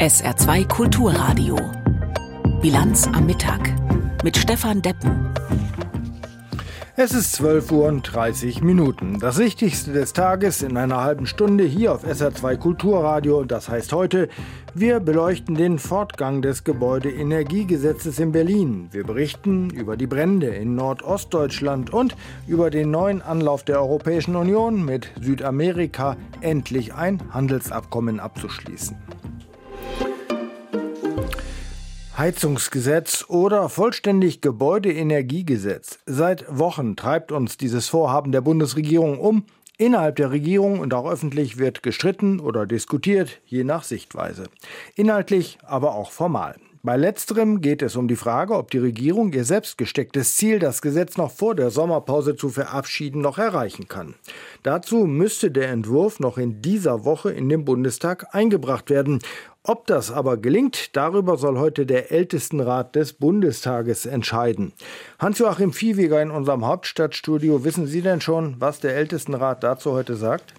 SR2 Kulturradio. Bilanz am Mittag mit Stefan Deppen. Es ist 12 Uhr und 30 Minuten. Das Wichtigste des Tages in einer halben Stunde hier auf SR2 Kulturradio. Das heißt heute, wir beleuchten den Fortgang des Gebäudeenergiegesetzes in Berlin. Wir berichten über die Brände in Nordostdeutschland und über den neuen Anlauf der Europäischen Union mit Südamerika endlich ein Handelsabkommen abzuschließen. Heizungsgesetz oder vollständig Gebäudeenergiegesetz. Seit Wochen treibt uns dieses Vorhaben der Bundesregierung um. Innerhalb der Regierung und auch öffentlich wird gestritten oder diskutiert, je nach Sichtweise. Inhaltlich, aber auch formal. Bei letzterem geht es um die Frage, ob die Regierung ihr selbst gestecktes Ziel, das Gesetz noch vor der Sommerpause zu verabschieden, noch erreichen kann. Dazu müsste der Entwurf noch in dieser Woche in den Bundestag eingebracht werden. Ob das aber gelingt, darüber soll heute der Ältestenrat des Bundestages entscheiden. Hans-Joachim Viehweger in unserem Hauptstadtstudio, wissen Sie denn schon, was der Ältestenrat dazu heute sagt?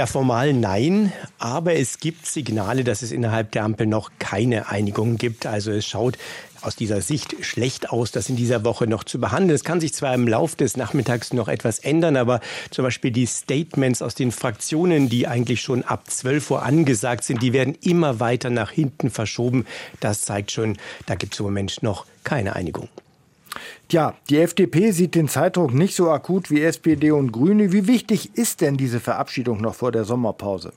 Ja, formal nein, aber es gibt Signale, dass es innerhalb der Ampel noch keine Einigung gibt. Also es schaut aus dieser Sicht schlecht aus, das in dieser Woche noch zu behandeln. Es kann sich zwar im Laufe des Nachmittags noch etwas ändern, aber zum Beispiel die Statements aus den Fraktionen, die eigentlich schon ab 12 Uhr angesagt sind, die werden immer weiter nach hinten verschoben. Das zeigt schon, da gibt es im Moment noch keine Einigung. Tja, die FDP sieht den Zeitdruck nicht so akut wie SPD und Grüne. Wie wichtig ist denn diese Verabschiedung noch vor der Sommerpause?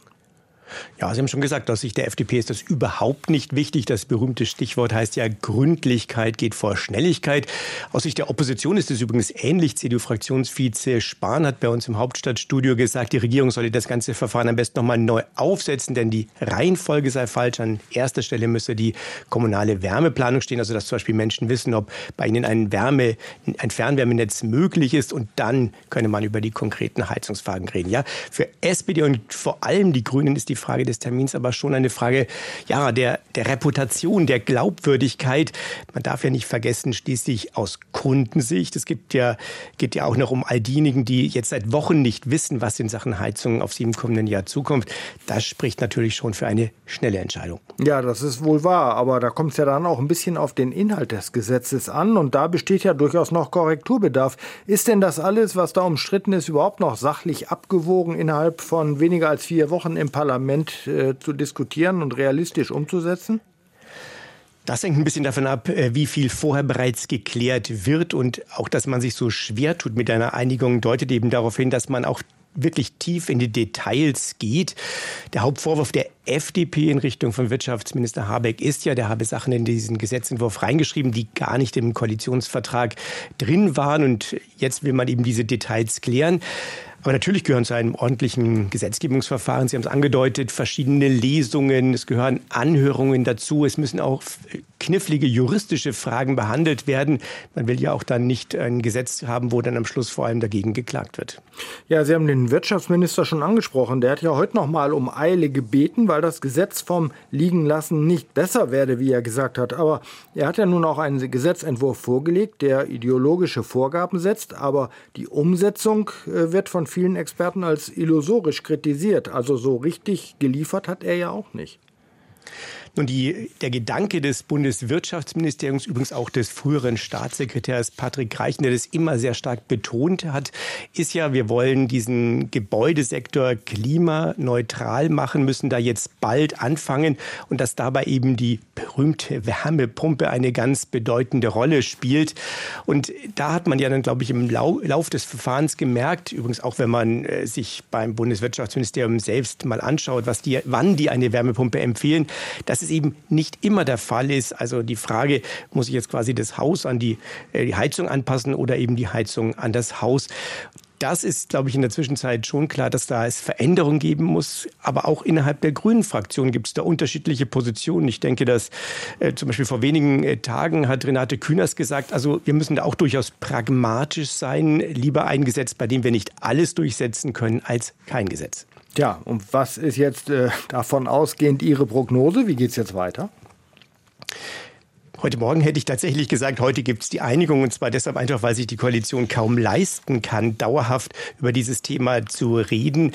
Ja, Sie haben schon gesagt, aus Sicht der FDP ist das überhaupt nicht wichtig. Das berühmte Stichwort heißt ja, Gründlichkeit geht vor Schnelligkeit. Aus Sicht der Opposition ist es übrigens ähnlich. CDU-Fraktionsvize Spahn hat bei uns im Hauptstadtstudio gesagt, die Regierung solle das ganze Verfahren am besten nochmal neu aufsetzen, denn die Reihenfolge sei falsch. An erster Stelle müsse die kommunale Wärmeplanung stehen, also dass zum Beispiel Menschen wissen, ob bei ihnen ein, Wärme, ein Fernwärmenetz möglich ist und dann könne man über die konkreten Heizungsfragen reden. Ja, für SPD und vor allem die Grünen ist die Frage des Termins aber schon eine Frage ja, der, der Reputation, der Glaubwürdigkeit. Man darf ja nicht vergessen, schließlich aus Kundensicht, es gibt ja, geht ja auch noch um all diejenigen, die jetzt seit Wochen nicht wissen, was in Sachen Heizung auf sie im kommenden Jahr zukommt. Das spricht natürlich schon für eine schnelle Entscheidung. Ja, das ist wohl wahr, aber da kommt es ja dann auch ein bisschen auf den Inhalt des Gesetzes an und da besteht ja durchaus noch Korrekturbedarf. Ist denn das alles, was da umstritten ist, überhaupt noch sachlich abgewogen innerhalb von weniger als vier Wochen im Parlament? Parlament äh, zu diskutieren und realistisch umzusetzen? Das hängt ein bisschen davon ab, äh, wie viel vorher bereits geklärt wird und auch, dass man sich so schwer tut mit einer Einigung, deutet eben darauf hin, dass man auch wirklich tief in die Details geht. Der Hauptvorwurf der FDP in Richtung von Wirtschaftsminister Habeck ist ja, der habe Sachen in diesen Gesetzentwurf reingeschrieben, die gar nicht im Koalitionsvertrag drin waren. Und jetzt will man eben diese Details klären. Aber natürlich gehören zu einem ordentlichen Gesetzgebungsverfahren, Sie haben es angedeutet, verschiedene Lesungen, es gehören Anhörungen dazu, es müssen auch knifflige juristische Fragen behandelt werden. Man will ja auch dann nicht ein Gesetz haben, wo dann am Schluss vor allem dagegen geklagt wird. Ja, Sie haben den Wirtschaftsminister schon angesprochen. Der hat ja heute noch mal um Eile gebeten, weil das Gesetz vom Liegenlassen nicht besser werde, wie er gesagt hat. Aber er hat ja nun auch einen Gesetzentwurf vorgelegt, der ideologische Vorgaben setzt, aber die Umsetzung äh, wird von vielen Experten als illusorisch kritisiert. Also so richtig geliefert hat er ja auch nicht. Nun, die, der Gedanke des Bundeswirtschaftsministeriums, übrigens auch des früheren Staatssekretärs Patrick Reichen, der das immer sehr stark betont hat, ist ja, wir wollen diesen Gebäudesektor klimaneutral machen, müssen da jetzt bald anfangen und dass dabei eben die berühmte Wärmepumpe eine ganz bedeutende Rolle spielt. Und da hat man ja dann, glaube ich, im Lauf des Verfahrens gemerkt, übrigens auch wenn man äh, sich beim Bundeswirtschaftsministerium selbst mal anschaut, was die, wann die eine Wärmepumpe empfehlen, dass es eben nicht immer der Fall ist. Also die Frage, muss ich jetzt quasi das Haus an die, äh, die Heizung anpassen oder eben die Heizung an das Haus? das ist, glaube ich, in der Zwischenzeit schon klar, dass da es Veränderungen geben muss. Aber auch innerhalb der Grünen Fraktion gibt es da unterschiedliche Positionen. Ich denke, dass äh, zum Beispiel vor wenigen äh, Tagen hat Renate Künast gesagt, also wir müssen da auch durchaus pragmatisch sein. Lieber ein Gesetz, bei dem wir nicht alles durchsetzen können, als kein Gesetz. Tja, und was ist jetzt äh, davon ausgehend Ihre Prognose? Wie geht es jetzt weiter? Heute Morgen hätte ich tatsächlich gesagt, heute gibt es die Einigung und zwar deshalb einfach, weil sich die Koalition kaum leisten kann, dauerhaft über dieses Thema zu reden.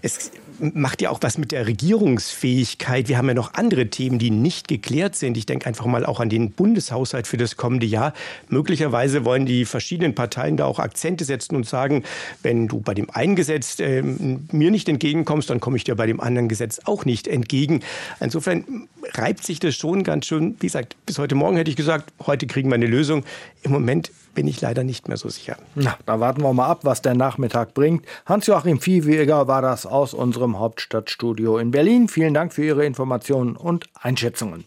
Es macht ja auch was mit der Regierungsfähigkeit. Wir haben ja noch andere Themen, die nicht geklärt sind. Ich denke einfach mal auch an den Bundeshaushalt für das kommende Jahr. Möglicherweise wollen die verschiedenen Parteien da auch Akzente setzen und sagen, wenn du bei dem einen Gesetz äh, mir nicht entgegenkommst, dann komme ich dir bei dem anderen Gesetz auch nicht entgegen. Insofern reibt sich das schon ganz schön. Wie gesagt, bis heute Morgen hätte ich gesagt, heute kriegen wir eine Lösung. Im Moment bin ich leider nicht mehr so sicher. Na, da warten wir mal ab, was der Nachmittag bringt. Hans-Joachim Viehweger war das aus unserem Hauptstadtstudio in Berlin. Vielen Dank für Ihre Informationen und Einschätzungen.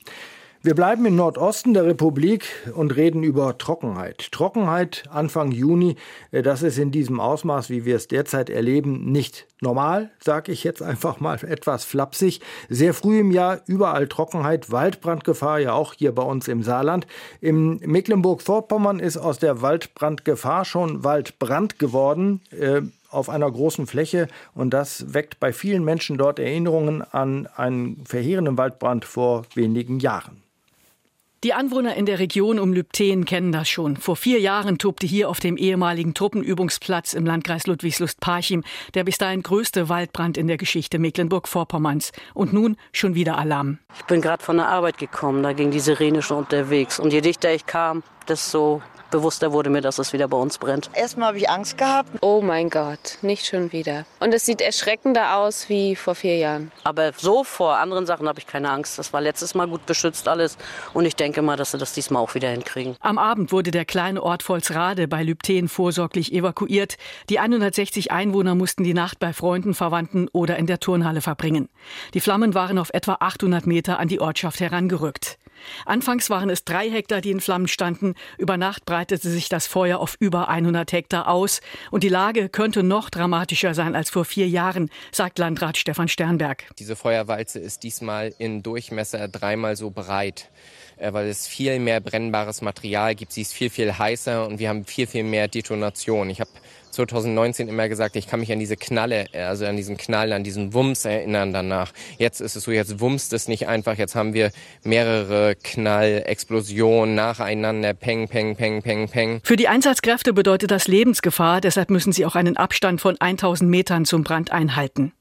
Wir bleiben im Nordosten der Republik und reden über Trockenheit. Trockenheit Anfang Juni, äh, das ist in diesem Ausmaß, wie wir es derzeit erleben, nicht normal, sage ich jetzt einfach mal etwas flapsig. Sehr früh im Jahr überall Trockenheit, Waldbrandgefahr, ja auch hier bei uns im Saarland. Im Mecklenburg-Vorpommern ist aus der Waldbrandgefahr schon Waldbrand geworden. Äh, auf einer großen Fläche und das weckt bei vielen Menschen dort Erinnerungen an einen verheerenden Waldbrand vor wenigen Jahren. Die Anwohner in der Region um Lübten kennen das schon. Vor vier Jahren tobte hier auf dem ehemaligen Truppenübungsplatz im Landkreis Ludwigslust-Parchim der bis dahin größte Waldbrand in der Geschichte Mecklenburg-Vorpommerns. Und nun schon wieder Alarm. Ich bin gerade von der Arbeit gekommen, da ging die Sirene schon unterwegs. Und je dichter ich kam, desto bewusster wurde mir, dass es wieder bei uns brennt. Erstmal habe ich Angst gehabt. Oh mein Gott, nicht schon wieder. Und es sieht erschreckender aus wie vor vier Jahren. Aber so vor anderen Sachen habe ich keine Angst. Das war letztes Mal gut beschützt alles. Und ich denke mal, dass sie das diesmal auch wieder hinkriegen. Am Abend wurde der kleine Ort Volsrade bei Lübten vorsorglich evakuiert. Die 160 Einwohner mussten die Nacht bei Freunden, Verwandten oder in der Turnhalle verbringen. Die Flammen waren auf etwa 800 Meter an die Ortschaft herangerückt. Anfangs waren es drei Hektar, die in Flammen standen. Über Nacht breitete sich das Feuer auf über 100 Hektar aus. Und die Lage könnte noch dramatischer sein als vor vier Jahren, sagt Landrat Stefan Sternberg. Diese Feuerwalze ist diesmal in Durchmesser dreimal so breit äh, weil es viel mehr brennbares Material gibt. Sie ist viel, viel heißer und wir haben viel, viel mehr Detonation. Ich habe 2019 immer gesagt, ich kann mich an diese Knalle, also an diesen Knall, an diesen Wumms erinnern danach. Jetzt ist es so, jetzt wumst es nicht einfach. Jetzt haben wir mehrere Knall-Explosionen nacheinander. Peng, peng, peng, peng, peng. Für die Einsatzkräfte bedeutet das Lebensgefahr. Deshalb müssen sie auch einen Abstand von 1000 Metern zum Brand einhalten.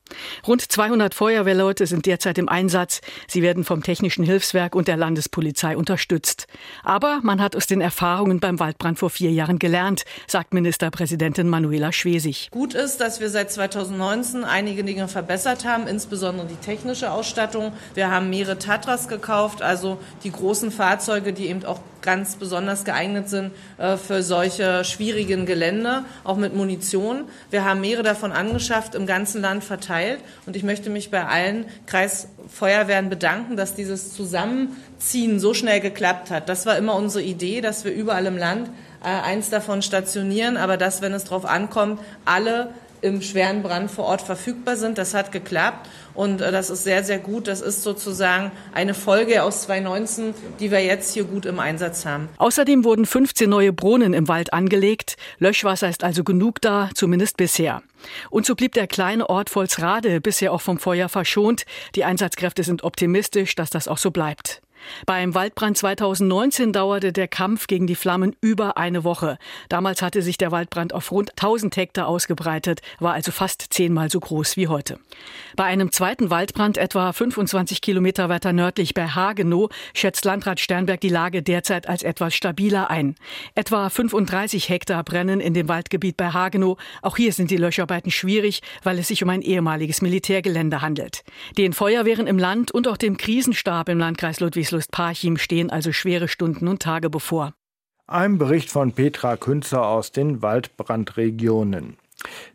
Rund 200 Feuerwehrleute sind derzeit im Einsatz. Sie werden vom Technischen Hilfswerk und der Landespolizei unterstützt. Aber man hat aus den Erfahrungen beim Waldbrand vor vier Jahren gelernt, sagt Ministerpräsidentin Manuela Schwesig. Gut ist, dass wir seit 2019 einige Dinge verbessert haben, insbesondere die technische Ausstattung. Wir haben mehrere Tatras gekauft, also die großen Fahrzeuge, die eben auch ganz besonders geeignet sind äh, für solche schwierigen Gelände, auch mit Munition. Wir haben mehrere davon angeschafft, im ganzen Land verteilt. Und ich möchte mich bei allen Kreisfeuerwehren bedanken, dass dieses Zusammenziehen so schnell geklappt hat. Das war immer unsere Idee, dass wir überall im Land äh, eins davon stationieren, aber dass, wenn es darauf ankommt, alle im schweren Brand vor Ort verfügbar sind. Das hat geklappt und äh, das ist sehr, sehr gut. Das ist sozusagen eine Folge aus 2019, die wir jetzt hier gut im Einsatz haben. Außerdem wurden 15 neue Brunnen im Wald angelegt. Löschwasser ist also genug da, zumindest bisher. Und so blieb der kleine Ort Volsrade bisher auch vom Feuer verschont. Die Einsatzkräfte sind optimistisch, dass das auch so bleibt. Beim Waldbrand 2019 dauerte der Kampf gegen die Flammen über eine Woche. Damals hatte sich der Waldbrand auf rund 1000 Hektar ausgebreitet, war also fast zehnmal so groß wie heute. Bei einem zweiten Waldbrand etwa 25 Kilometer weiter nördlich bei Hagenow schätzt Landrat Sternberg die Lage derzeit als etwas stabiler ein. Etwa 35 Hektar brennen in dem Waldgebiet bei Hagenow. Auch hier sind die Löscharbeiten schwierig, weil es sich um ein ehemaliges Militärgelände handelt. Den Feuerwehren im Land und auch dem Krisenstab im Landkreis Ludwigsburg Ludwigslust-Parchim stehen also schwere Stunden und Tage bevor. Ein Bericht von Petra Künzer aus den Waldbrandregionen.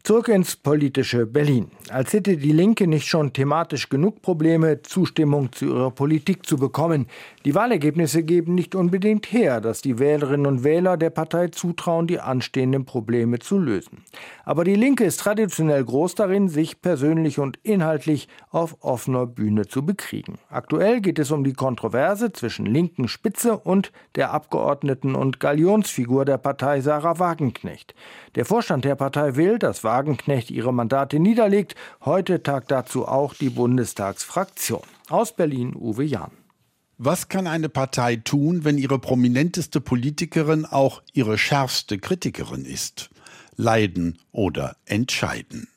Zurück ins politische Berlin. Als hätte die Linke nicht schon thematisch genug Probleme, Zustimmung zu ihrer Politik zu bekommen. Die Wahlergebnisse geben nicht unbedingt her, dass die Wählerinnen und Wähler der Partei zutrauen, die anstehenden Probleme zu lösen. Aber die Linke ist traditionell groß darin, sich persönlich und inhaltlich auf offener Bühne zu bekriegen. Aktuell geht es um die Kontroverse zwischen linken Spitze und der Abgeordneten und Galionsfigur der Partei Sarah Wagenknecht. Der Vorstand der Partei will, dass Wagenknecht ihre Mandate niederlegt. Heute tagt dazu auch die Bundestagsfraktion. Aus Berlin Uwe Jahn. Was kann eine Partei tun, wenn ihre prominenteste Politikerin auch ihre schärfste Kritikerin ist? leiden oder entscheiden.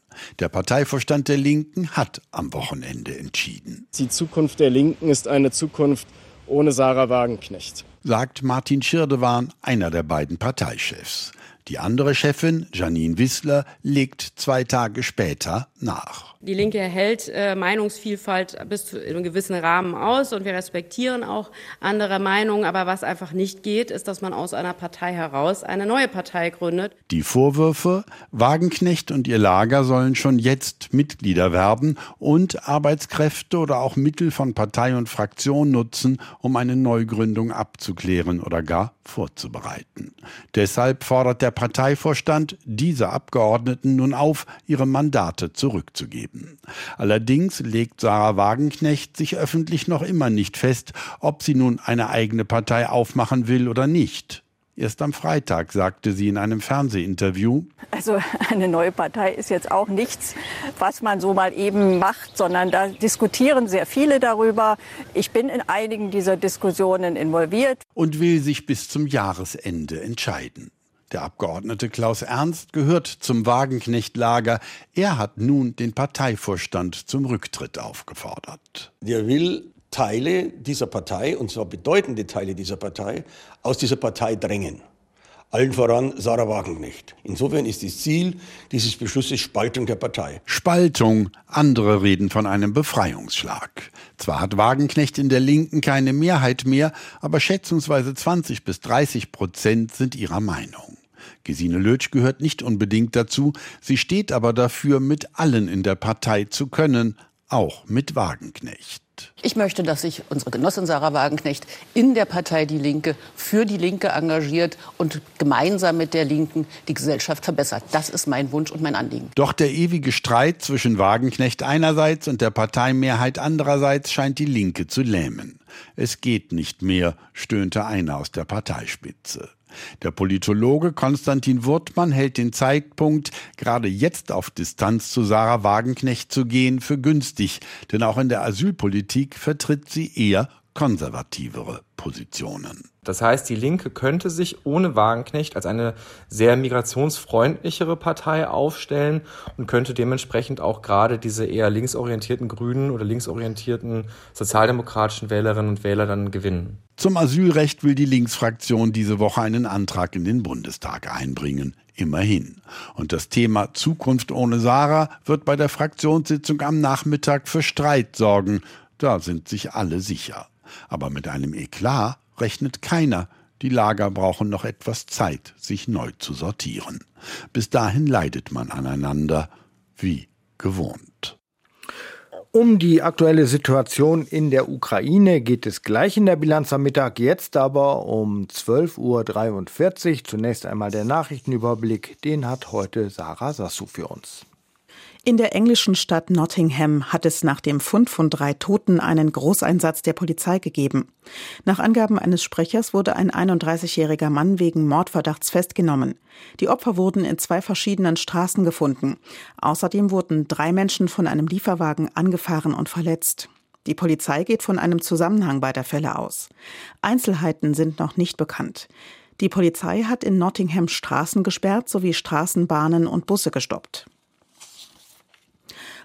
Der Parteivorstand der Linken hat am Wochenende entschieden. Die Zukunft der Linken ist eine Zukunft ohne Sarah Wagenknecht, sagt Martin Schirdewan, einer der beiden Parteichefs. Die andere Chefin, Janine Wissler, legt zwei Tage später nach. Die Linke hält äh, Meinungsvielfalt bis zu einem gewissen Rahmen aus und wir respektieren auch andere Meinungen. Aber was einfach nicht geht, ist, dass man aus einer Partei heraus eine neue Partei gründet. Die Vorwürfe, Wagenknecht und ihr Lager sollen schon jetzt Mitglieder werden und Arbeitskräfte oder auch Mittel von Partei und Fraktion nutzen, um eine Neugründung abzuklären oder gar vorzubereiten. Deshalb fordert der Parteivorstand diese Abgeordneten nun auf, ihre Mandate zurückzugeben. Allerdings legt Sarah Wagenknecht sich öffentlich noch immer nicht fest, ob sie nun eine eigene Partei aufmachen will oder nicht. Erst am Freitag sagte sie in einem Fernsehinterview. Also eine neue Partei ist jetzt auch nichts, was man so mal eben macht, sondern da diskutieren sehr viele darüber. Ich bin in einigen dieser Diskussionen involviert. Und will sich bis zum Jahresende entscheiden. Der Abgeordnete Klaus Ernst gehört zum Wagenknecht-Lager. Er hat nun den Parteivorstand zum Rücktritt aufgefordert. Der will Teile dieser Partei, und zwar bedeutende Teile dieser Partei, aus dieser Partei drängen. Allen voran Sarah Wagenknecht. Insofern ist das Ziel dieses Beschlusses Spaltung der Partei. Spaltung. Andere reden von einem Befreiungsschlag. Zwar hat Wagenknecht in der Linken keine Mehrheit mehr, aber schätzungsweise 20 bis 30 Prozent sind ihrer Meinung. Gesine Lötsch gehört nicht unbedingt dazu, sie steht aber dafür, mit allen in der Partei zu können, auch mit Wagenknecht. Ich möchte, dass sich unsere Genossin Sarah Wagenknecht in der Partei Die Linke für die Linke engagiert und gemeinsam mit der Linken die Gesellschaft verbessert. Das ist mein Wunsch und mein Anliegen. Doch der ewige Streit zwischen Wagenknecht einerseits und der Parteimehrheit andererseits scheint die Linke zu lähmen. Es geht nicht mehr, stöhnte einer aus der Parteispitze. Der Politologe Konstantin Wurtmann hält den Zeitpunkt, gerade jetzt auf Distanz zu Sarah Wagenknecht zu gehen, für günstig, denn auch in der Asylpolitik vertritt sie eher konservativere Positionen. Das heißt, die Linke könnte sich ohne Wagenknecht als eine sehr migrationsfreundlichere Partei aufstellen und könnte dementsprechend auch gerade diese eher linksorientierten Grünen oder linksorientierten sozialdemokratischen Wählerinnen und Wähler dann gewinnen. Zum Asylrecht will die Linksfraktion diese Woche einen Antrag in den Bundestag einbringen. Immerhin. Und das Thema Zukunft ohne Sarah wird bei der Fraktionssitzung am Nachmittag für Streit sorgen. Da sind sich alle sicher. Aber mit einem Eklat rechnet keiner. Die Lager brauchen noch etwas Zeit, sich neu zu sortieren. Bis dahin leidet man aneinander, wie gewohnt. Um die aktuelle Situation in der Ukraine geht es gleich in der Bilanz am Mittag, jetzt aber um 12.43 Uhr. Zunächst einmal der Nachrichtenüberblick, den hat heute Sarah Sassu für uns. In der englischen Stadt Nottingham hat es nach dem Fund von drei Toten einen Großeinsatz der Polizei gegeben. Nach Angaben eines Sprechers wurde ein 31-jähriger Mann wegen Mordverdachts festgenommen. Die Opfer wurden in zwei verschiedenen Straßen gefunden. Außerdem wurden drei Menschen von einem Lieferwagen angefahren und verletzt. Die Polizei geht von einem Zusammenhang beider Fälle aus. Einzelheiten sind noch nicht bekannt. Die Polizei hat in Nottingham Straßen gesperrt sowie Straßenbahnen und Busse gestoppt.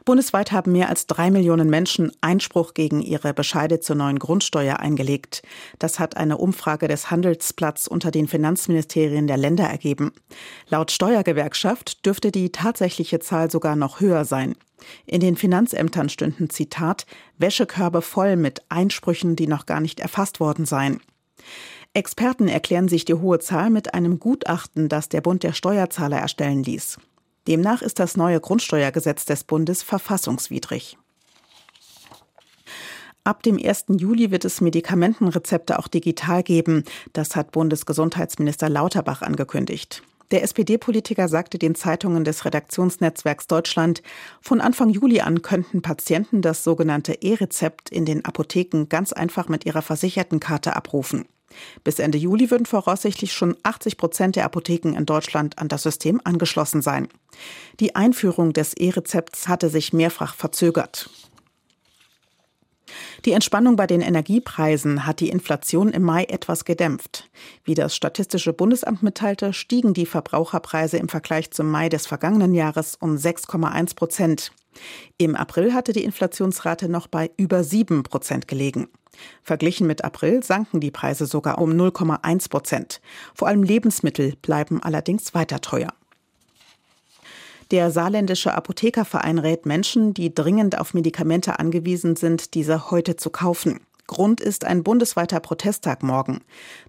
Bundesweit haben mehr als drei Millionen Menschen Einspruch gegen ihre Bescheide zur neuen Grundsteuer eingelegt. Das hat eine Umfrage des Handelsplatz unter den Finanzministerien der Länder ergeben. Laut Steuergewerkschaft dürfte die tatsächliche Zahl sogar noch höher sein. In den Finanzämtern stünden Zitat Wäschekörbe voll mit Einsprüchen, die noch gar nicht erfasst worden seien. Experten erklären sich die hohe Zahl mit einem Gutachten, das der Bund der Steuerzahler erstellen ließ. Demnach ist das neue Grundsteuergesetz des Bundes verfassungswidrig. Ab dem 1. Juli wird es Medikamentenrezepte auch digital geben. Das hat Bundesgesundheitsminister Lauterbach angekündigt. Der SPD-Politiker sagte den Zeitungen des Redaktionsnetzwerks Deutschland, von Anfang Juli an könnten Patienten das sogenannte E-Rezept in den Apotheken ganz einfach mit ihrer Versichertenkarte abrufen. Bis Ende Juli würden voraussichtlich schon 80 Prozent der Apotheken in Deutschland an das System angeschlossen sein. Die Einführung des E-Rezepts hatte sich mehrfach verzögert. Die Entspannung bei den Energiepreisen hat die Inflation im Mai etwas gedämpft. Wie das Statistische Bundesamt mitteilte, stiegen die Verbraucherpreise im Vergleich zum Mai des vergangenen Jahres um 6,1 Prozent. Im April hatte die Inflationsrate noch bei über 7 Prozent gelegen. Verglichen mit April sanken die Preise sogar um 0,1 Prozent. Vor allem Lebensmittel bleiben allerdings weiter teuer. Der saarländische Apothekerverein rät Menschen, die dringend auf Medikamente angewiesen sind, diese heute zu kaufen. Grund ist ein bundesweiter Protesttag morgen.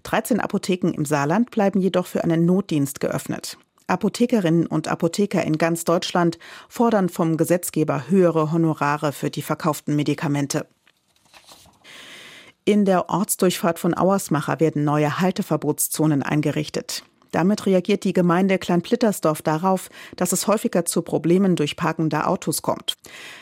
13 Apotheken im Saarland bleiben jedoch für einen Notdienst geöffnet. Apothekerinnen und Apotheker in ganz Deutschland fordern vom Gesetzgeber höhere Honorare für die verkauften Medikamente. In der Ortsdurchfahrt von Auersmacher werden neue Halteverbotszonen eingerichtet. Damit reagiert die Gemeinde Kleinplittersdorf darauf, dass es häufiger zu Problemen durch parkender Autos kommt.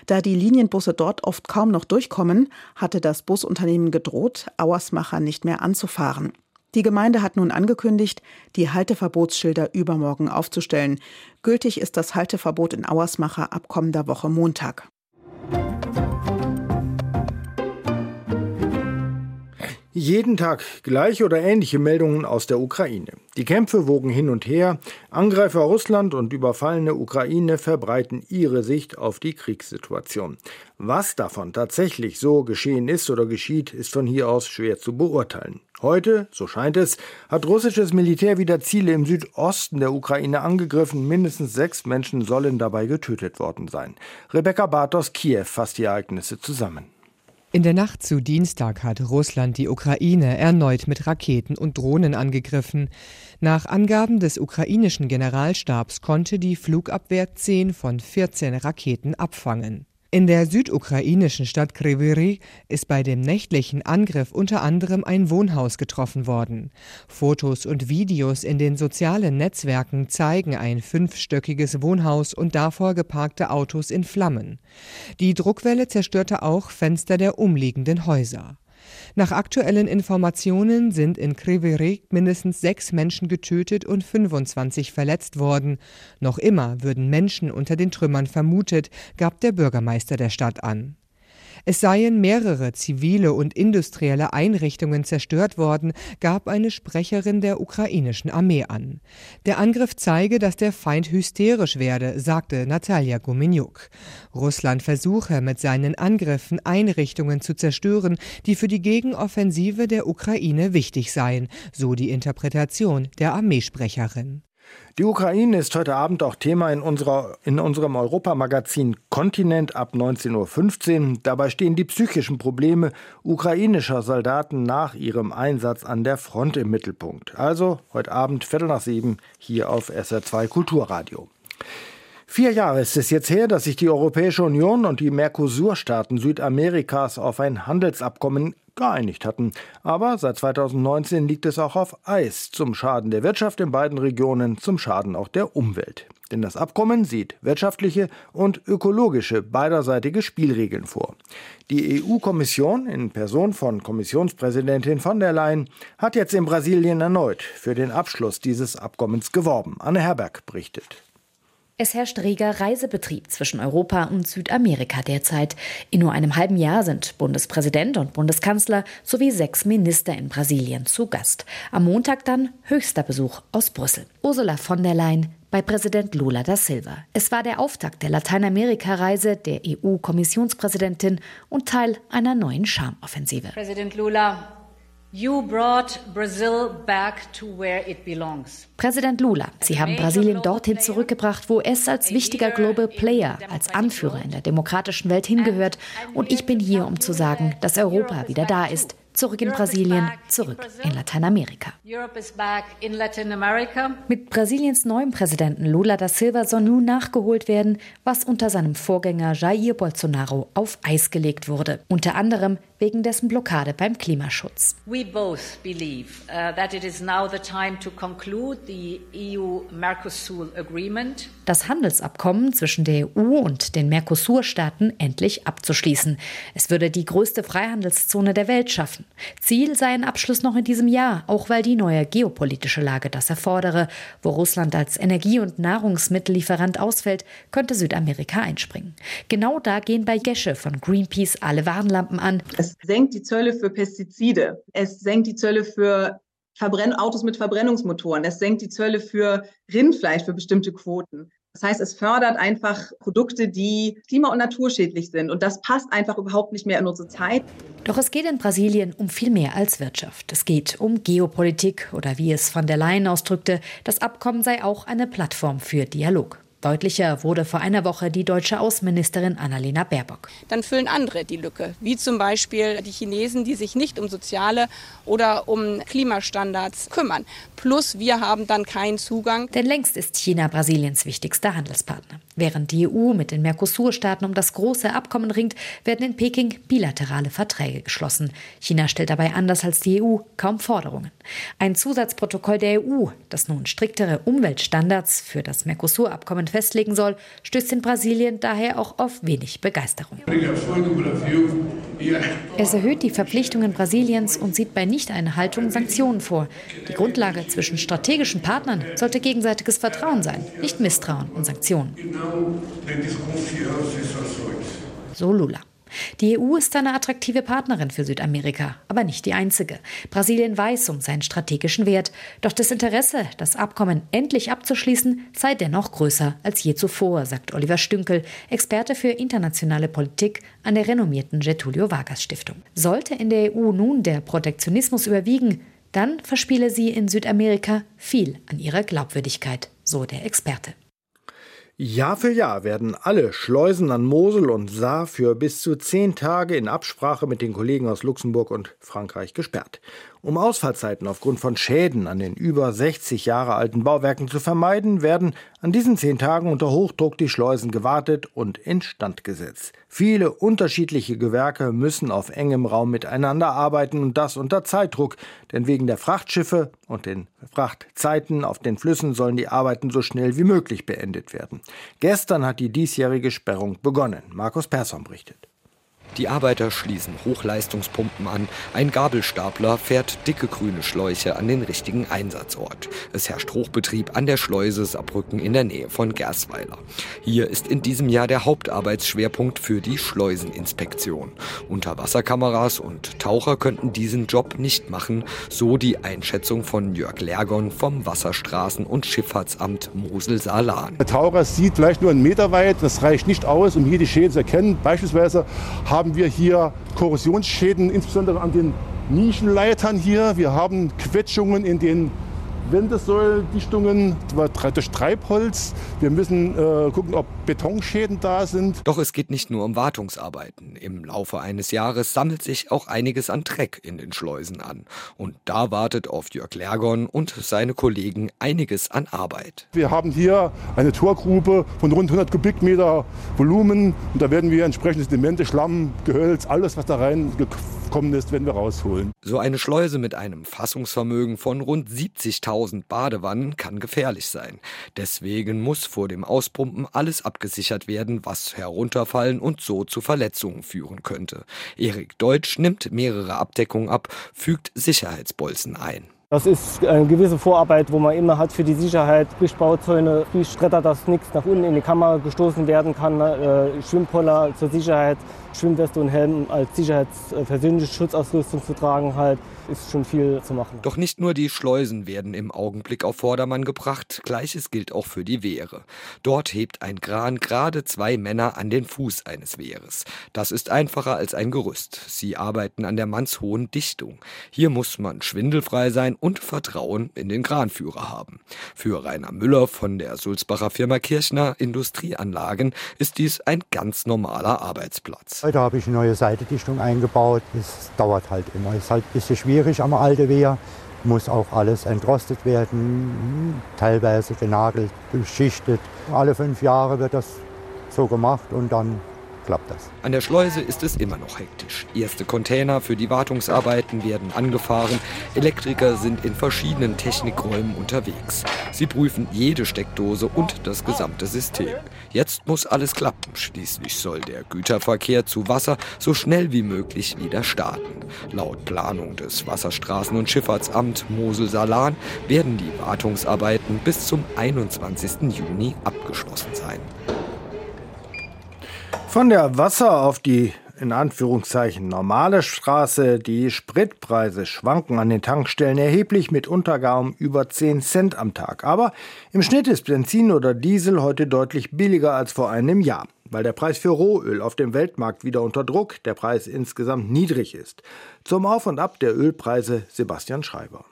Da die Linienbusse dort oft kaum noch durchkommen, hatte das Busunternehmen gedroht, Auersmacher nicht mehr anzufahren. Die Gemeinde hat nun angekündigt, die Halteverbotsschilder übermorgen aufzustellen. Gültig ist das Halteverbot in Auersmacher ab kommender Woche Montag. Jeden Tag gleiche oder ähnliche Meldungen aus der Ukraine. Die Kämpfe wogen hin und her. Angreifer Russland und überfallene Ukraine verbreiten ihre Sicht auf die Kriegssituation. Was davon tatsächlich so geschehen ist oder geschieht, ist von hier aus schwer zu beurteilen. Heute, so scheint es, hat russisches Militär wieder Ziele im Südosten der Ukraine angegriffen. Mindestens sechs Menschen sollen dabei getötet worden sein. Rebecca Bartos, Kiew, fasst die Ereignisse zusammen. In der Nacht zu Dienstag hat Russland die Ukraine erneut mit Raketen und Drohnen angegriffen. Nach Angaben des ukrainischen Generalstabs konnte die Flugabwehr 10 von 14 Raketen abfangen. In der südukrainischen Stadt Kryvyi ist bei dem nächtlichen Angriff unter anderem ein Wohnhaus getroffen worden. Fotos und Videos in den sozialen Netzwerken zeigen ein fünfstöckiges Wohnhaus und davor geparkte Autos in Flammen. Die Druckwelle zerstörte auch Fenster der umliegenden Häuser. Nach aktuellen Informationen sind in Kryvyi mindestens sechs Menschen getötet und 25 verletzt worden. Noch immer würden Menschen unter den Trümmern vermutet, gab der Bürgermeister der Stadt an. Es seien mehrere zivile und industrielle Einrichtungen zerstört worden, gab eine Sprecherin der ukrainischen Armee an. Der Angriff zeige, dass der Feind hysterisch werde, sagte Natalia Guminiuk. Russland versuche mit seinen Angriffen Einrichtungen zu zerstören, die für die Gegenoffensive der Ukraine wichtig seien, so die Interpretation der Armeesprecherin. Die Ukraine ist heute Abend auch Thema in, unserer, in unserem Europamagazin Kontinent ab 19.15 Uhr. Dabei stehen die psychischen Probleme ukrainischer Soldaten nach ihrem Einsatz an der Front im Mittelpunkt. Also heute Abend Viertel nach sieben hier auf SR2 Kulturradio. Vier Jahre ist es jetzt her, dass sich die Europäische Union und die Mercosur-Staaten Südamerikas auf ein Handelsabkommen geeinigt hatten. Aber seit 2019 liegt es auch auf Eis, zum Schaden der Wirtschaft in beiden Regionen, zum Schaden auch der Umwelt. Denn das Abkommen sieht wirtschaftliche und ökologische beiderseitige Spielregeln vor. Die EU-Kommission in Person von Kommissionspräsidentin von der Leyen hat jetzt in Brasilien erneut für den Abschluss dieses Abkommens geworben. Anne Herberg berichtet. Es herrscht reger Reisebetrieb zwischen Europa und Südamerika derzeit. In nur einem halben Jahr sind Bundespräsident und Bundeskanzler sowie sechs Minister in Brasilien zu Gast. Am Montag dann höchster Besuch aus Brüssel. Ursula von der Leyen bei Präsident Lula da Silva. Es war der Auftakt der Lateinamerika-Reise der EU-Kommissionspräsidentin und Teil einer neuen Charmoffensive. Präsident Lula, Präsident Lula, Sie haben Brasilien dorthin zurückgebracht, wo es als wichtiger Global Player, als Anführer in der demokratischen Welt hingehört. Und ich bin hier, um zu sagen, dass Europa wieder da ist, zurück in Brasilien, zurück in Lateinamerika. Mit Brasiliens neuem Präsidenten Lula da Silva soll nun nachgeholt werden, was unter seinem Vorgänger Jair Bolsonaro auf Eis gelegt wurde. Unter anderem wegen dessen Blockade beim Klimaschutz. Uh, agreement. Das Handelsabkommen zwischen der EU und den Mercosur-Staaten endlich abzuschließen. Es würde die größte Freihandelszone der Welt schaffen schaffen. Ziel sei ein Abschluss noch in diesem Jahr, auch weil die neue geopolitische Lage das erfordere. Wo Russland als Energie- und Nahrungsmittellieferant ausfällt, könnte Südamerika einspringen. Genau da gehen bei Gesche von Greenpeace alle Warnlampen an. Es senkt die Zölle für Pestizide. Es senkt die Zölle für Verbrenn Autos mit Verbrennungsmotoren. Es senkt die Zölle für Rindfleisch für bestimmte Quoten. Das heißt, es fördert einfach Produkte, die klima- und naturschädlich sind. Und das passt einfach überhaupt nicht mehr in unsere Zeit. Doch es geht in Brasilien um viel mehr als Wirtschaft. Es geht um Geopolitik oder wie es von der Leyen ausdrückte, das Abkommen sei auch eine Plattform für Dialog. Deutlicher wurde vor einer Woche die deutsche Außenministerin Annalena Baerbock. Dann füllen andere die Lücke, wie zum Beispiel die Chinesen, die sich nicht um soziale oder um Klimastandards kümmern. Plus wir haben dann keinen Zugang. Denn längst ist China Brasiliens wichtigster Handelspartner. Während die EU mit den Mercosur-Staaten um das große Abkommen ringt, werden in Peking bilaterale Verträge geschlossen. China stellt dabei anders als die EU kaum Forderungen. Ein Zusatzprotokoll der EU, das nun striktere Umweltstandards für das Mercosur-Abkommen festlegen soll, stößt in Brasilien daher auch auf wenig Begeisterung. Es erhöht die Verpflichtungen Brasiliens und sieht bei Nichteinhaltung Sanktionen vor. Die Grundlage zwischen strategischen Partnern sollte gegenseitiges Vertrauen sein, nicht Misstrauen und Sanktionen. So Lula. Die EU ist eine attraktive Partnerin für Südamerika, aber nicht die einzige. Brasilien weiß um seinen strategischen Wert, doch das Interesse, das Abkommen endlich abzuschließen, sei dennoch größer als je zuvor, sagt Oliver Stünkel, Experte für internationale Politik an der renommierten Getulio Vargas Stiftung. Sollte in der EU nun der Protektionismus überwiegen, dann verspiele sie in Südamerika viel an ihrer Glaubwürdigkeit, so der Experte. Jahr für Jahr werden alle Schleusen an Mosel und Saar für bis zu zehn Tage in Absprache mit den Kollegen aus Luxemburg und Frankreich gesperrt. Um Ausfallzeiten aufgrund von Schäden an den über 60 Jahre alten Bauwerken zu vermeiden, werden an diesen zehn Tagen unter Hochdruck die Schleusen gewartet und instand gesetzt. Viele unterschiedliche Gewerke müssen auf engem Raum miteinander arbeiten und das unter Zeitdruck, denn wegen der Frachtschiffe und den Frachtzeiten auf den Flüssen sollen die Arbeiten so schnell wie möglich beendet werden. Gestern hat die diesjährige Sperrung begonnen. Markus Persson berichtet. Die Arbeiter schließen Hochleistungspumpen an. Ein Gabelstapler fährt dicke grüne Schläuche an den richtigen Einsatzort. Es herrscht Hochbetrieb an der Schleuse Saarbrücken in der Nähe von Gersweiler. Hier ist in diesem Jahr der Hauptarbeitsschwerpunkt für die Schleuseninspektion. Unterwasserkameras und Taucher könnten diesen Job nicht machen, so die Einschätzung von Jörg Lergon vom Wasserstraßen- und Schifffahrtsamt Mosel-Saarland. Der Taucher sieht vielleicht nur einen Meter weit. Das reicht nicht aus, um hier die Schäden zu erkennen. Beispielsweise haben wir hier Korrosionsschäden, insbesondere an den Nischenleitern hier. Wir haben Quetschungen in den Wendesäulendichtungen durch Treibholz. Wir müssen äh, gucken, ob Betonschäden da sind. Doch es geht nicht nur um Wartungsarbeiten. Im Laufe eines Jahres sammelt sich auch einiges an Dreck in den Schleusen an. Und da wartet auf Jörg Lergon und seine Kollegen einiges an Arbeit. Wir haben hier eine Torgrube von rund 100 Kubikmeter Volumen. Und da werden wir entsprechende Sedimente, Schlamm, Gehölz, alles, was da reingekommen ist, werden wir rausholen. So eine Schleuse mit einem Fassungsvermögen von rund 70.000 Badewannen kann gefährlich sein. Deswegen muss vor dem Auspumpen alles abgesichert werden, was herunterfallen und so zu Verletzungen führen könnte. Erik Deutsch nimmt mehrere Abdeckungen ab, fügt Sicherheitsbolzen ein. Das ist eine gewisse Vorarbeit, wo man immer hat für die Sicherheit, sprich Bauzäune, sprich Stretter, dass nichts nach unten in die Kammer gestoßen werden kann, äh, Schwimmpoller zur Sicherheit, Schwimmweste und Helm als sicherheitsversöhnliche Schutzausrüstung zu tragen halt ist schon viel zu machen. Doch nicht nur die Schleusen werden im Augenblick auf Vordermann gebracht, gleiches gilt auch für die Wehre. Dort hebt ein Kran gerade zwei Männer an den Fuß eines Wehres. Das ist einfacher als ein Gerüst. Sie arbeiten an der mannshohen Dichtung. Hier muss man schwindelfrei sein und Vertrauen in den Kranführer haben. Für Rainer Müller von der Sulzbacher Firma Kirchner Industrieanlagen ist dies ein ganz normaler Arbeitsplatz. Heute habe ich eine neue Seitedichtung eingebaut. Es dauert halt immer. Es ist halt ein bisschen schwierig schwierig am alten Wehr. Muss auch alles entrostet werden, teilweise genagelt, beschichtet. Alle fünf Jahre wird das so gemacht und dann klappt das. An der Schleuse ist es immer noch hektisch. Erste Container für die Wartungsarbeiten werden angefahren. Elektriker sind in verschiedenen Technikräumen unterwegs. Sie prüfen jede Steckdose und das gesamte System. Jetzt muss alles klappen. Schließlich soll der Güterverkehr zu Wasser so schnell wie möglich wieder starten. Laut Planung des Wasserstraßen- und Schifffahrtsamt Mosel-Salan werden die Wartungsarbeiten bis zum 21. Juni abgeschlossen sein. Von der Wasser auf die in Anführungszeichen normale Straße. Die Spritpreise schwanken an den Tankstellen erheblich, mitunter gar über 10 Cent am Tag. Aber im Schnitt ist Benzin oder Diesel heute deutlich billiger als vor einem Jahr, weil der Preis für Rohöl auf dem Weltmarkt wieder unter Druck, der Preis insgesamt niedrig ist. Zum Auf und Ab der Ölpreise Sebastian Schreiber.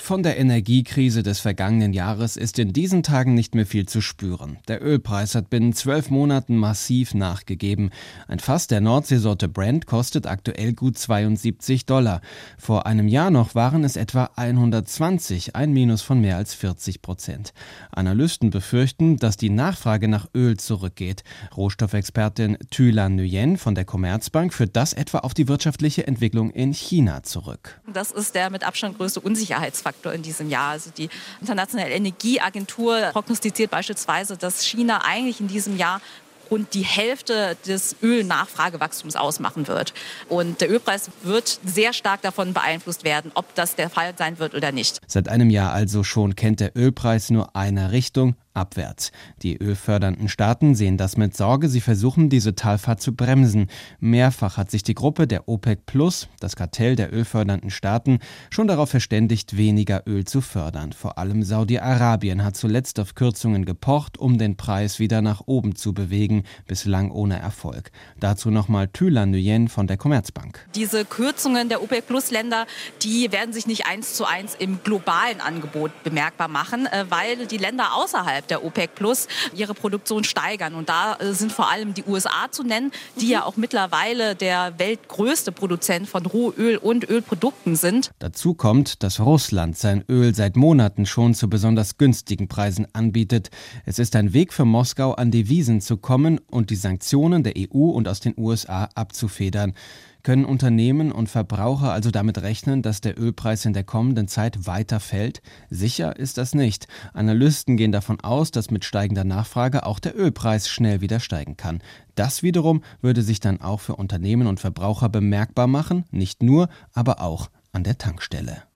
Von der Energiekrise des vergangenen Jahres ist in diesen Tagen nicht mehr viel zu spüren. Der Ölpreis hat binnen zwölf Monaten massiv nachgegeben. Ein Fass der Nordseesorte Brent kostet aktuell gut 72 Dollar. Vor einem Jahr noch waren es etwa 120, ein Minus von mehr als 40 Prozent. Analysten befürchten, dass die Nachfrage nach Öl zurückgeht. Rohstoffexpertin Thylan Nguyen von der Commerzbank führt das etwa auf die wirtschaftliche Entwicklung in China zurück. Das ist der mit Abstand größte Unsicherheitsfaktor Faktor in diesem Jahr. Also die Internationale Energieagentur prognostiziert beispielsweise, dass China eigentlich in diesem Jahr rund die Hälfte des Ölnachfragewachstums ausmachen wird. Und der Ölpreis wird sehr stark davon beeinflusst werden, ob das der Fall sein wird oder nicht. Seit einem Jahr also schon kennt der Ölpreis nur eine Richtung, abwärts. Die ölfördernden Staaten sehen das mit Sorge. Sie versuchen, diese Talfahrt zu bremsen. Mehrfach hat sich die Gruppe der OPEC Plus, das Kartell der ölfördernden Staaten, schon darauf verständigt, weniger Öl zu fördern. Vor allem Saudi-Arabien hat zuletzt auf Kürzungen gepocht, um den Preis wieder nach oben zu bewegen, bislang ohne Erfolg. Dazu nochmal Thylan Nguyen von der Commerzbank. Diese Kürzungen der OPEC Plus Länder, die werden sich nicht eins zu eins im globalen Angebot bemerkbar machen, äh, weil die Länder außerhalb der OPEC Plus ihre Produktion steigern. Und da äh, sind vor allem die USA zu nennen, die ja auch mittlerweile der weltgrößte Produzent von Rohöl und Ölprodukten sind. Dazu kommt, dass Russland sein Öl seit Monaten schon zu besonders günstigen Preisen anbietet. Es ist ein Weg für Moskau, an Devisen zu kommen und die Sanktionen der EU und aus den USA abzufedern. Können Unternehmen und Verbraucher also damit rechnen, dass der Ölpreis in der kommenden Zeit weiter fällt? Sicher ist das nicht. Analysten gehen davon aus, dass mit steigender Nachfrage auch der Ölpreis schnell wieder steigen kann. Das wiederum würde sich dann auch für Unternehmen und Verbraucher bemerkbar machen, nicht nur, aber auch an der Tankstelle.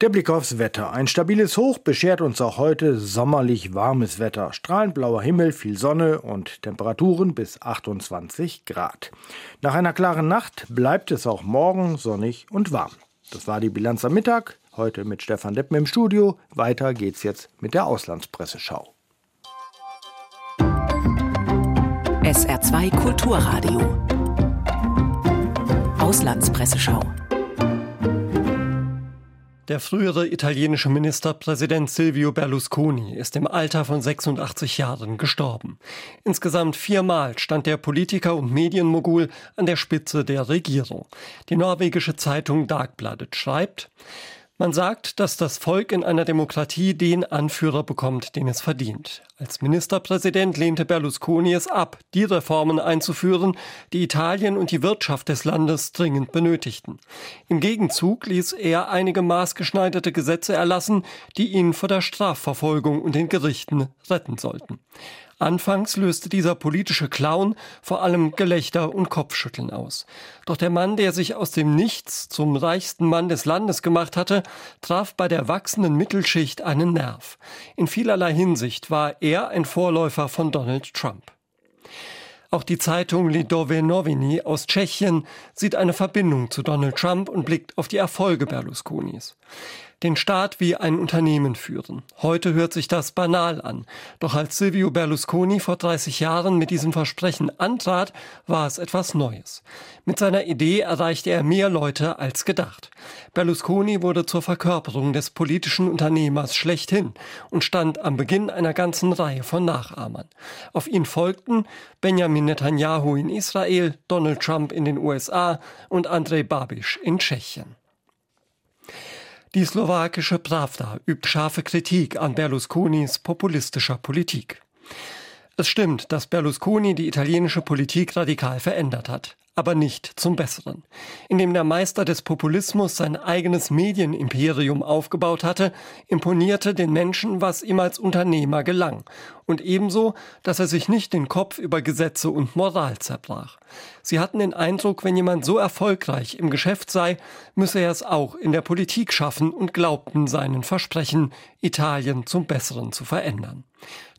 Der Blick aufs Wetter. Ein stabiles Hoch beschert uns auch heute sommerlich warmes Wetter. Strahlend blauer Himmel, viel Sonne und Temperaturen bis 28 Grad. Nach einer klaren Nacht bleibt es auch morgen sonnig und warm. Das war die Bilanz am Mittag. Heute mit Stefan Deppen im Studio. Weiter geht's jetzt mit der Auslandspresseschau. SR2 Kulturradio. Auslandspresseschau. Der frühere italienische Ministerpräsident Silvio Berlusconi ist im Alter von 86 Jahren gestorben. Insgesamt viermal stand der Politiker und Medienmogul an der Spitze der Regierung. Die norwegische Zeitung Dagbladet schreibt, man sagt, dass das Volk in einer Demokratie den Anführer bekommt, den es verdient. Als Ministerpräsident lehnte Berlusconi es ab, die Reformen einzuführen, die Italien und die Wirtschaft des Landes dringend benötigten. Im Gegenzug ließ er einige maßgeschneiderte Gesetze erlassen, die ihn vor der Strafverfolgung und den Gerichten retten sollten. Anfangs löste dieser politische Clown vor allem Gelächter und Kopfschütteln aus. Doch der Mann, der sich aus dem Nichts zum reichsten Mann des Landes gemacht hatte, traf bei der wachsenden Mittelschicht einen Nerv. In vielerlei Hinsicht war er ein Vorläufer von Donald Trump. Auch die Zeitung Lidové Noviny aus Tschechien sieht eine Verbindung zu Donald Trump und blickt auf die Erfolge Berlusconis den Staat wie ein Unternehmen führen. Heute hört sich das banal an. Doch als Silvio Berlusconi vor 30 Jahren mit diesem Versprechen antrat, war es etwas Neues. Mit seiner Idee erreichte er mehr Leute als gedacht. Berlusconi wurde zur Verkörperung des politischen Unternehmers schlechthin und stand am Beginn einer ganzen Reihe von Nachahmern. Auf ihn folgten Benjamin Netanyahu in Israel, Donald Trump in den USA und Andrej Babiš in Tschechien. Die slowakische Pravda übt scharfe Kritik an Berlusconis populistischer Politik. Es stimmt, dass Berlusconi die italienische Politik radikal verändert hat aber nicht zum Besseren. Indem der Meister des Populismus sein eigenes Medienimperium aufgebaut hatte, imponierte den Menschen, was ihm als Unternehmer gelang. Und ebenso, dass er sich nicht den Kopf über Gesetze und Moral zerbrach. Sie hatten den Eindruck, wenn jemand so erfolgreich im Geschäft sei, müsse er es auch in der Politik schaffen und glaubten seinen Versprechen, Italien zum Besseren zu verändern.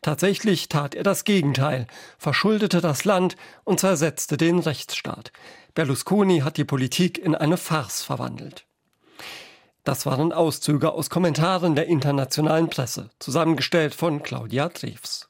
Tatsächlich tat er das Gegenteil, verschuldete das Land und zersetzte den Rechtsstaat. Berlusconi hat die Politik in eine Farce verwandelt. Das waren Auszüge aus Kommentaren der internationalen Presse, zusammengestellt von Claudia Treves.